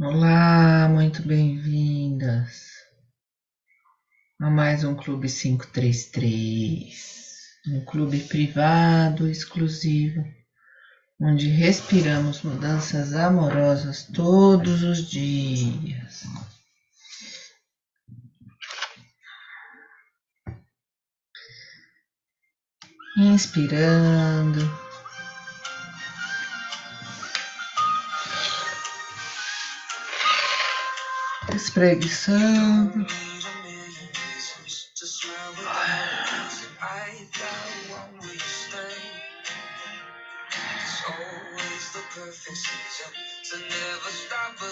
Olá, muito bem-vindas a mais um Clube 533, um clube privado exclusivo, onde respiramos mudanças amorosas todos os dias. Inspirando espreguiçando.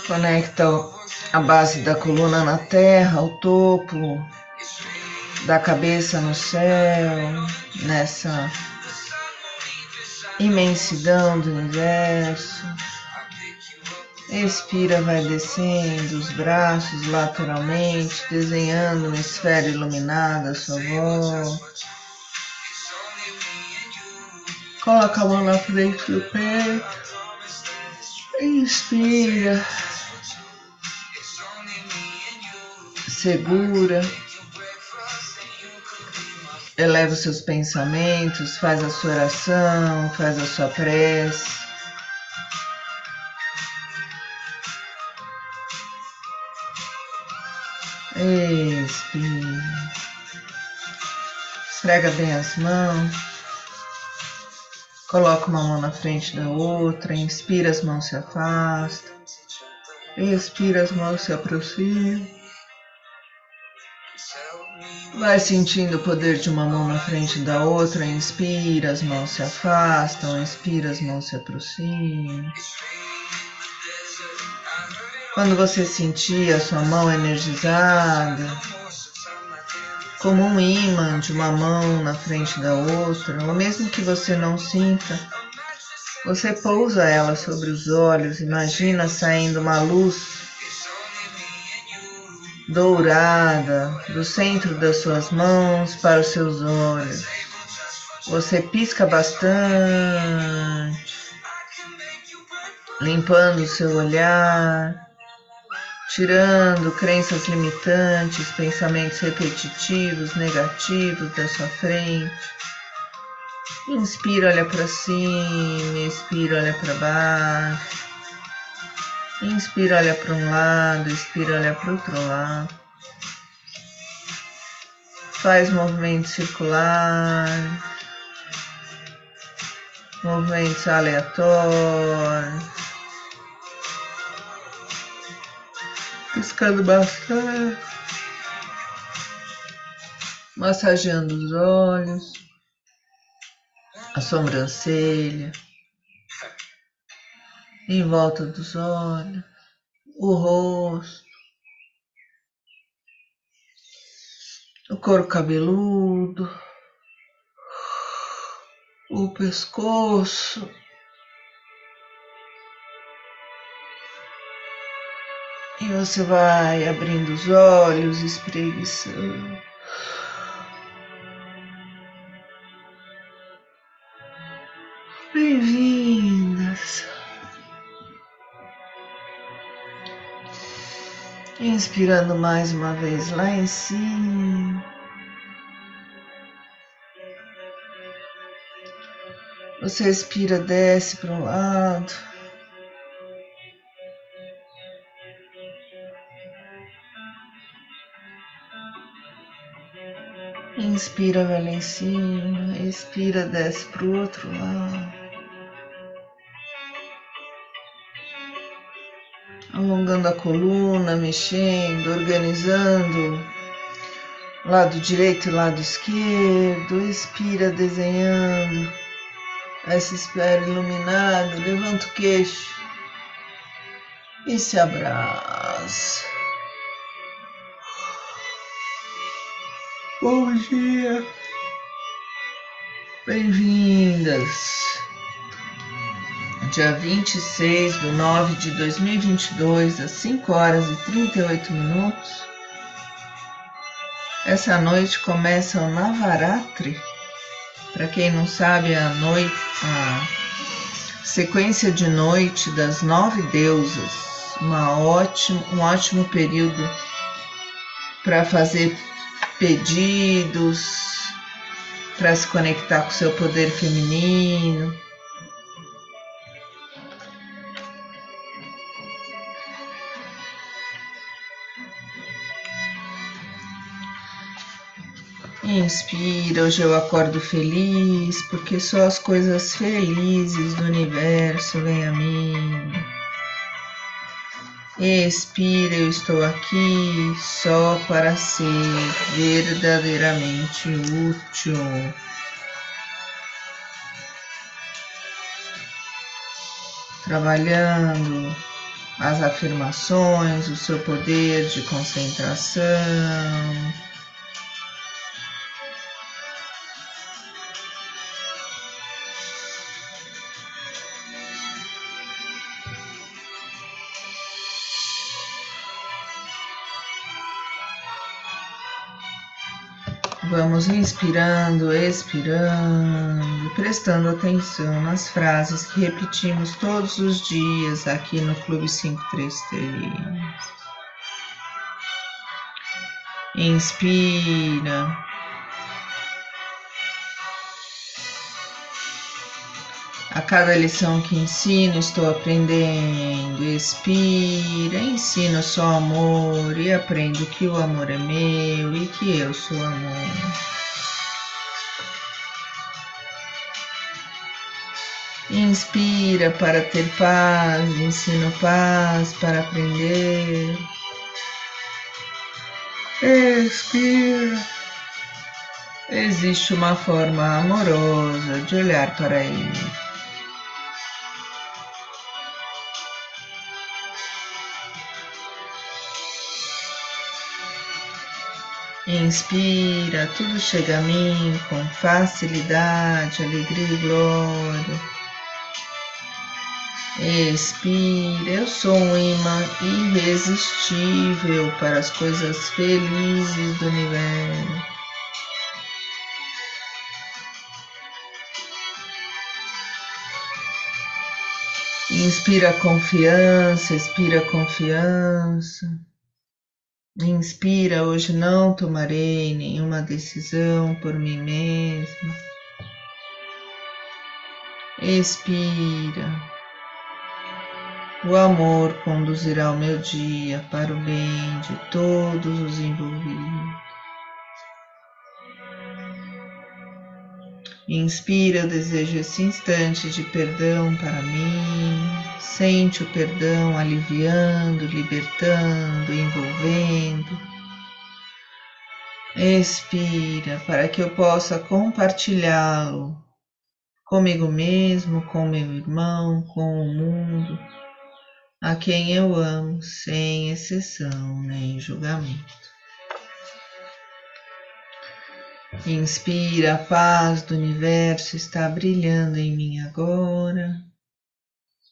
Conecta a base da coluna na terra, o topo da cabeça no céu, nessa imensidão do universo. Expira, vai descendo os braços lateralmente, desenhando uma esfera iluminada à sua volta. Coloca a mão na frente do peito. Inspira. Segura. Eleva os seus pensamentos, faz a sua oração, faz a sua prece. Expira. Esfrega bem as mãos. Coloca uma mão na frente da outra. Inspira, as mãos se afastam. Expira, as mãos se aproximam. Vai sentindo o poder de uma mão na frente da outra. Inspira, as mãos se afastam. Expira, as mãos se aproximam. Quando você sentir a sua mão energizada, como um imã de uma mão na frente da outra, ou mesmo que você não sinta, você pousa ela sobre os olhos, imagina saindo uma luz dourada do centro das suas mãos para os seus olhos. Você pisca bastante, limpando o seu olhar tirando crenças limitantes, pensamentos repetitivos, negativos da sua frente. Inspira, olha para cima, expira, olha para baixo. Inspira, olha para um lado, expira, olha para o outro lado. Faz movimentos circulares, movimentos aleatórios. Piscando bastante, massageando os olhos, a sobrancelha, em volta dos olhos, o rosto, o couro cabeludo, o pescoço. Você vai abrindo os olhos, espreguiçando. Bem-vindas. Inspirando mais uma vez lá em cima. Você respira, desce para um lado. Inspira, vai lá em cima, expira, desce para o outro lado. Alongando a coluna, mexendo, organizando lado direito e lado esquerdo. Expira, desenhando essa esfera iluminada. Levanta o queixo e se abraça. Bom dia, bem-vindas. Dia 26 de 9 de 2022, às 5 horas e 38 minutos. Essa noite começa o Navaratri. Para quem não sabe, a noite, a sequência de noite das nove deusas uma ótimo, um ótimo período para fazer pedidos, para se conectar com o seu poder feminino. Inspira, hoje eu acordo feliz, porque só as coisas felizes do universo vêm a mim. Expira, eu estou aqui só para ser verdadeiramente útil. Trabalhando as afirmações, o seu poder de concentração. Inspirando, expirando, prestando atenção nas frases que repetimos todos os dias aqui no Clube 533. Inspira. A cada lição que ensino, estou aprendendo. Expira, ensino só amor e aprendo que o amor é meu e que eu sou amor. Inspira para ter paz, ensino paz para aprender. Expira. Existe uma forma amorosa de olhar para ele. Inspira, tudo chega a mim com facilidade, alegria e glória. Expira, eu sou um imã irresistível para as coisas felizes do universo. Inspira confiança, expira confiança. Inspira, hoje não tomarei nenhuma decisão por mim mesma. Expira. O amor conduzirá o meu dia para o bem de todos os envolvidos. Inspira, eu desejo esse instante de perdão para mim. Sente o perdão aliviando, libertando, envolvendo. Expira para que eu possa compartilhá-lo comigo mesmo, com meu irmão, com o mundo, a quem eu amo, sem exceção nem julgamento. Inspira, a paz do universo está brilhando em mim agora.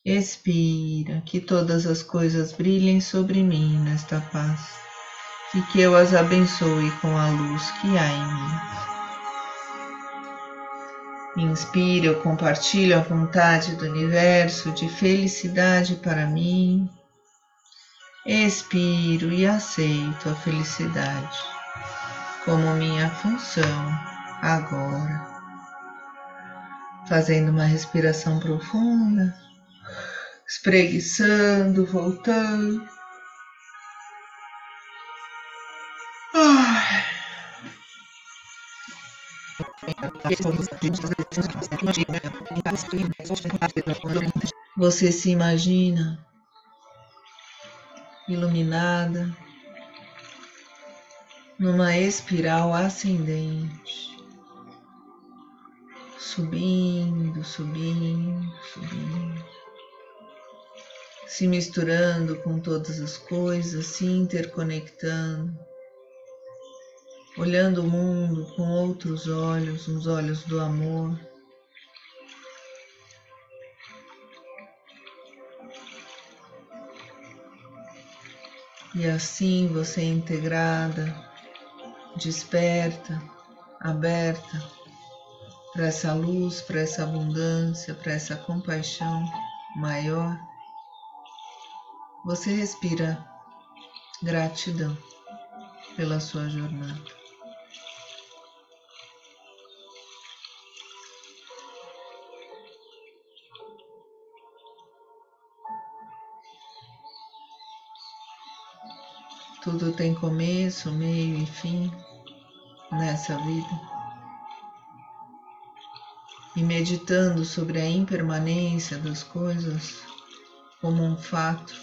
Expira, que todas as coisas brilhem sobre mim nesta paz e que eu as abençoe com a luz que há em mim. Inspira, eu compartilho a vontade do universo de felicidade para mim. Expiro e aceito a felicidade como minha função agora. Fazendo uma respiração profunda, espreguiçando, voltando. Você se imagina iluminada, numa espiral ascendente, subindo, subindo, subindo, se misturando com todas as coisas, se interconectando, olhando o mundo com outros olhos, os olhos do amor. E assim você é integrada desperta, aberta para essa luz, para essa abundância, para essa compaixão maior. Você respira gratidão pela sua jornada. Tudo tem começo, meio e fim nessa vida. E meditando sobre a impermanência das coisas como um fato,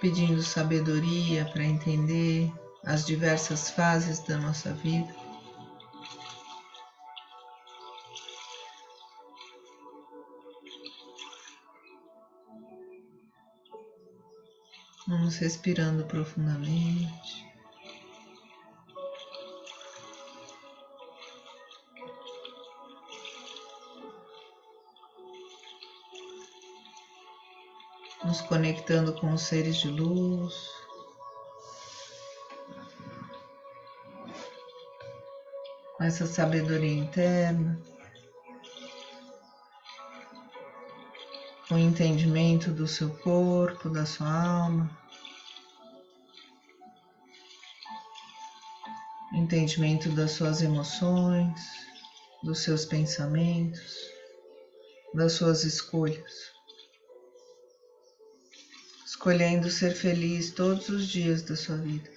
pedindo sabedoria para entender as diversas fases da nossa vida. Vamos respirando profundamente. Nos conectando com os seres de luz. Com essa sabedoria interna. O entendimento do seu corpo, da sua alma, entendimento das suas emoções, dos seus pensamentos, das suas escolhas. Escolhendo ser feliz todos os dias da sua vida.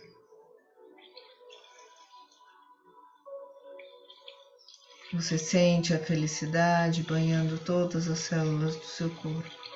Você sente a felicidade banhando todas as células do seu corpo.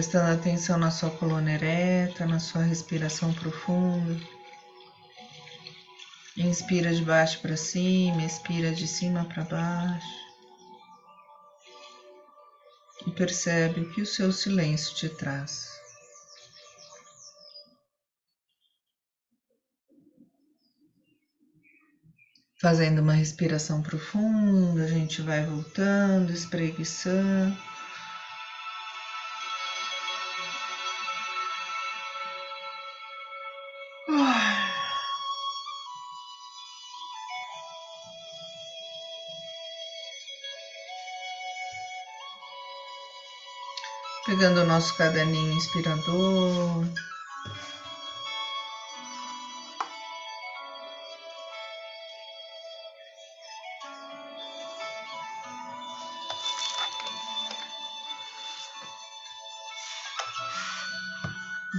Prestando atenção na sua coluna ereta, na sua respiração profunda. Inspira de baixo para cima, expira de cima para baixo. E percebe o que o seu silêncio te traz. Fazendo uma respiração profunda, a gente vai voltando, espreguiçando. Pegando o nosso caderninho inspirador.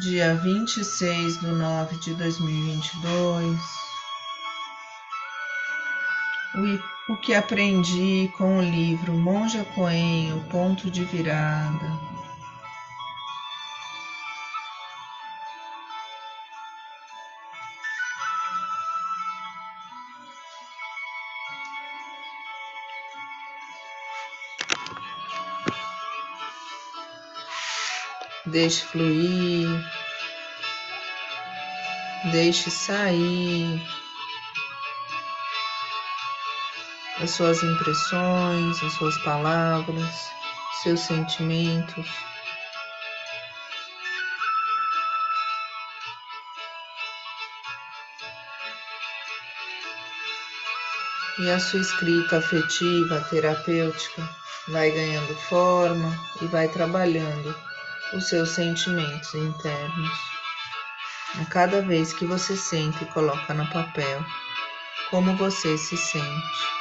Dia vinte e seis de nove de dois mil e vinte e dois. O que aprendi com o livro Monja Coen, o ponto de virada. Deixe fluir, deixe sair as suas impressões, as suas palavras, seus sentimentos. E a sua escrita afetiva, terapêutica, vai ganhando forma e vai trabalhando os seus sentimentos internos. A cada vez que você sente e coloca no papel como você se sente.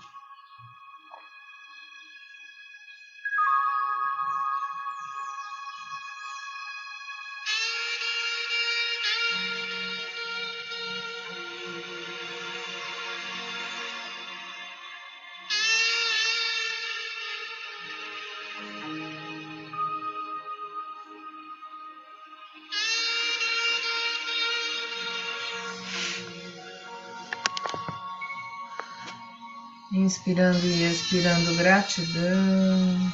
Inspirando e expirando gratidão.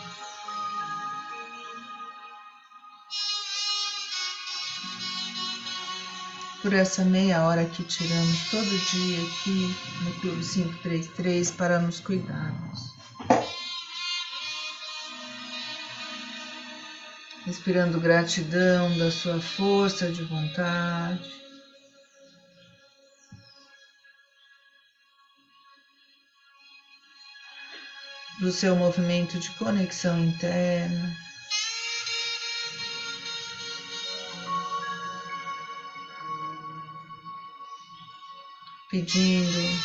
Por essa meia hora que tiramos todo dia aqui no Clube 533 para nos cuidarmos. Inspirando gratidão da sua força de vontade. Do seu movimento de conexão interna. Pedindo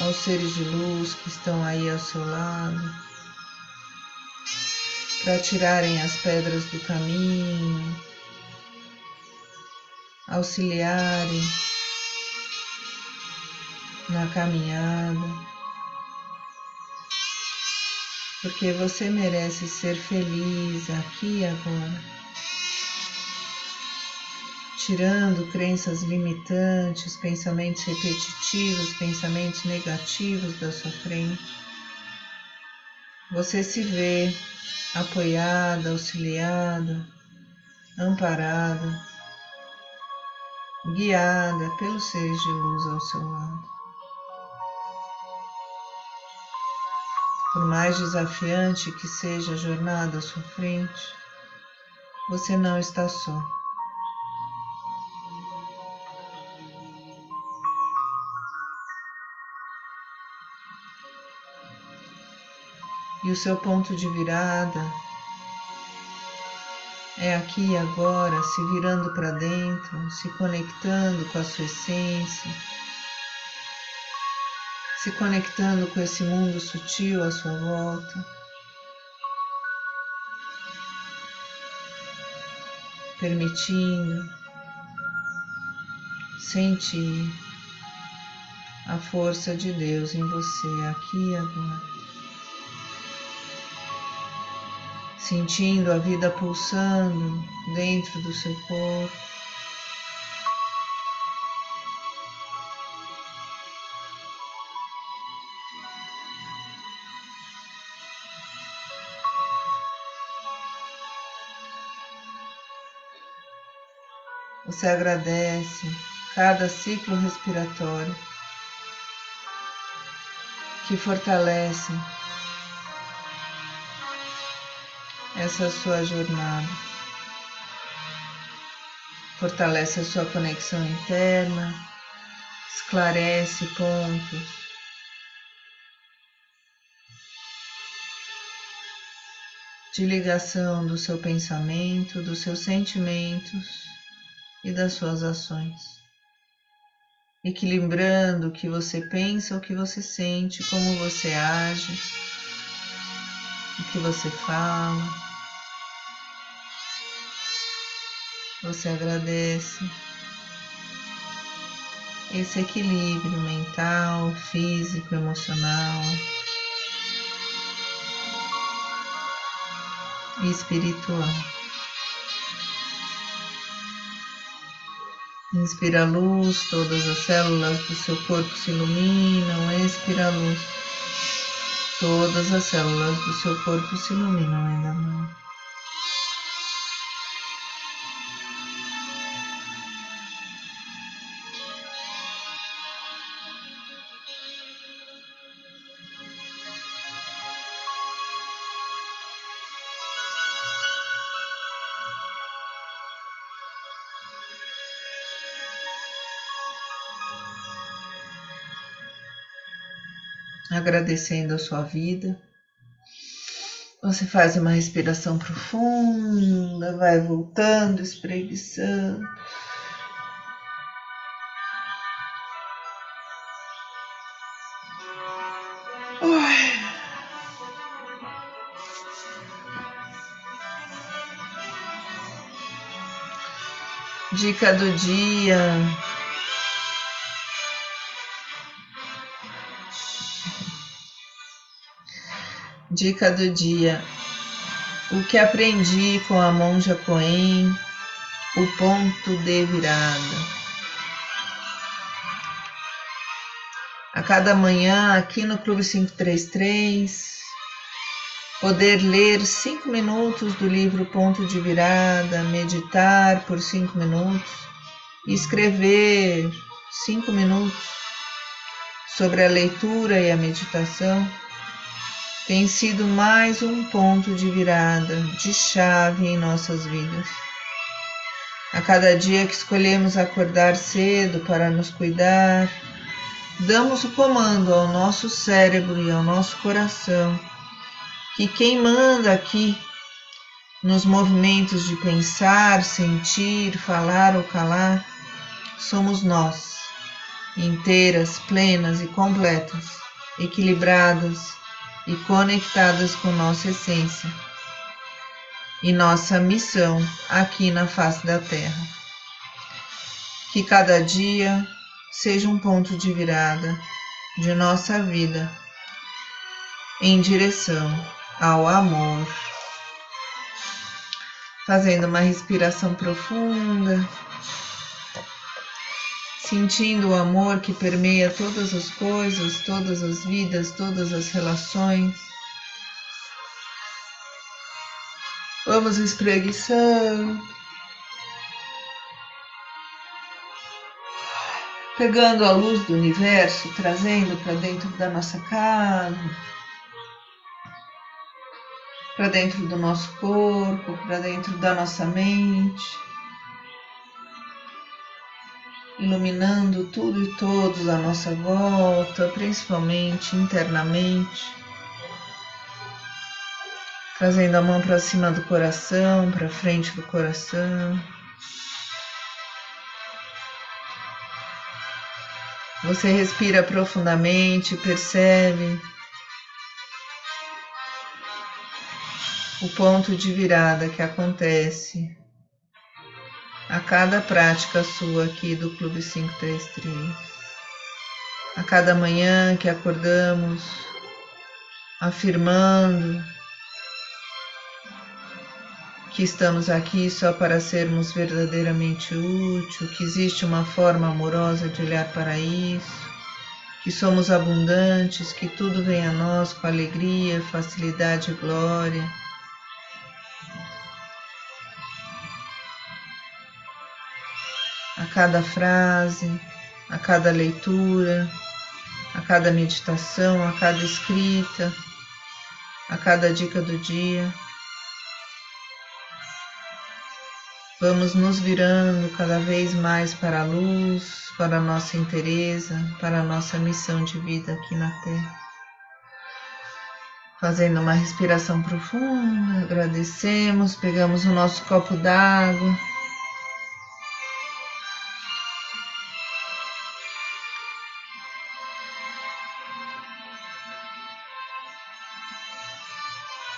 aos seres de luz que estão aí ao seu lado para tirarem as pedras do caminho, auxiliarem na caminhada porque você merece ser feliz aqui e agora. Tirando crenças limitantes, pensamentos repetitivos, pensamentos negativos da sua frente. Você se vê apoiada, auxiliada, amparada, guiada pelos seres de luz ao seu lado. Por mais desafiante que seja a jornada à sua frente, você não está só. E o seu ponto de virada é aqui e agora, se virando para dentro, se conectando com a sua essência se conectando com esse mundo sutil à sua volta. Permitindo sentir a força de Deus em você aqui e agora. Sentindo a vida pulsando dentro do seu corpo. Você agradece cada ciclo respiratório que fortalece essa sua jornada. Fortalece a sua conexão interna, esclarece pontos de ligação do seu pensamento, dos seus sentimentos e das suas ações. Equilibrando o que você pensa, o que você sente, como você age, o que você fala. Você agradece esse equilíbrio mental, físico, emocional e espiritual. Inspira a luz, todas as células do seu corpo se iluminam. Expira a luz, todas as células do seu corpo se iluminam ainda mais. agradecendo a sua vida. Você faz uma respiração profunda, vai voltando, espreguiçando. Dica do dia. Dica do dia. O que aprendi com a monja Coen, o ponto de virada. A cada manhã, aqui no Clube 533, poder ler cinco minutos do livro Ponto de Virada, meditar por cinco minutos, escrever cinco minutos sobre a leitura e a meditação tem sido mais um ponto de virada, de chave em nossas vidas. A cada dia que escolhemos acordar cedo para nos cuidar, damos o comando ao nosso cérebro e ao nosso coração que quem manda aqui nos movimentos de pensar, sentir, falar ou calar somos nós, inteiras, plenas e completas, equilibradas e conectadas com nossa essência e nossa missão aqui na face da Terra. Que cada dia seja um ponto de virada de nossa vida em direção ao amor. Fazendo uma respiração profunda, sentindo o amor que permeia todas as coisas, todas as vidas, todas as relações. Vamos espreguiçando. Pegando a luz do universo, trazendo para dentro da nossa casa, para dentro do nosso corpo, para dentro da nossa mente iluminando tudo e todos à nossa volta, principalmente internamente. Trazendo a mão para cima do coração, para frente do coração. Você respira profundamente, percebe o ponto de virada que acontece a cada prática sua aqui do Clube 533. A cada manhã que acordamos, afirmando que estamos aqui só para sermos verdadeiramente úteis, que existe uma forma amorosa de olhar para isso, que somos abundantes, que tudo vem a nós com alegria, facilidade e glória cada frase, a cada leitura, a cada meditação, a cada escrita, a cada dica do dia. Vamos nos virando cada vez mais para a luz, para a nossa inteireza, para a nossa missão de vida aqui na Terra. Fazendo uma respiração profunda, agradecemos, pegamos o nosso copo d'água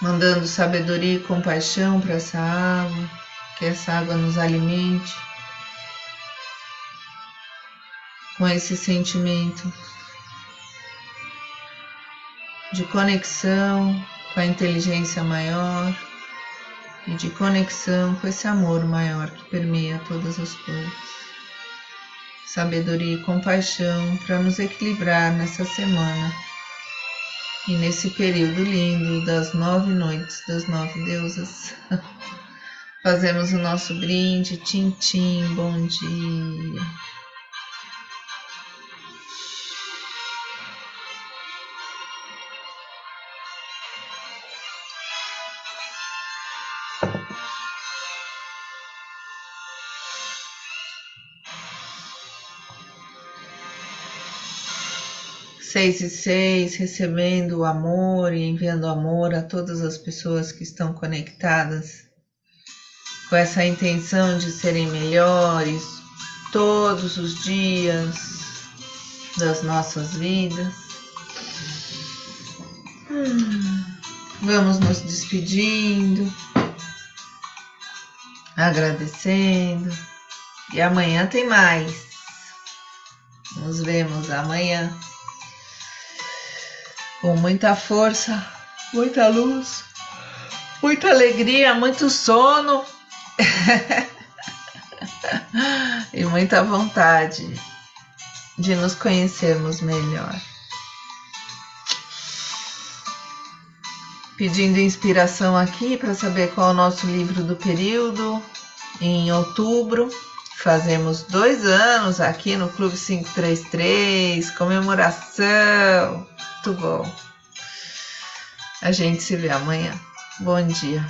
mandando sabedoria e compaixão para essa água, que essa água nos alimente com esse sentimento de conexão com a inteligência maior e de conexão com esse amor maior que permeia todas as coisas. Sabedoria e compaixão para nos equilibrar nessa semana e nesse período lindo das nove noites das nove deusas, fazemos o nosso brinde, tintim, bom dia. Seis e seis, recebendo o amor e enviando amor a todas as pessoas que estão conectadas com essa intenção de serem melhores todos os dias das nossas vidas. Vamos nos despedindo, agradecendo E amanhã tem mais. Nos vemos amanhã. Com muita força, muita luz, muita alegria, muito sono e muita vontade de nos conhecermos melhor. Pedindo inspiração aqui para saber qual é o nosso livro do período. Em outubro, fazemos dois anos aqui no Clube 533, comemoração. Bom. A gente se vê amanhã. Bom dia.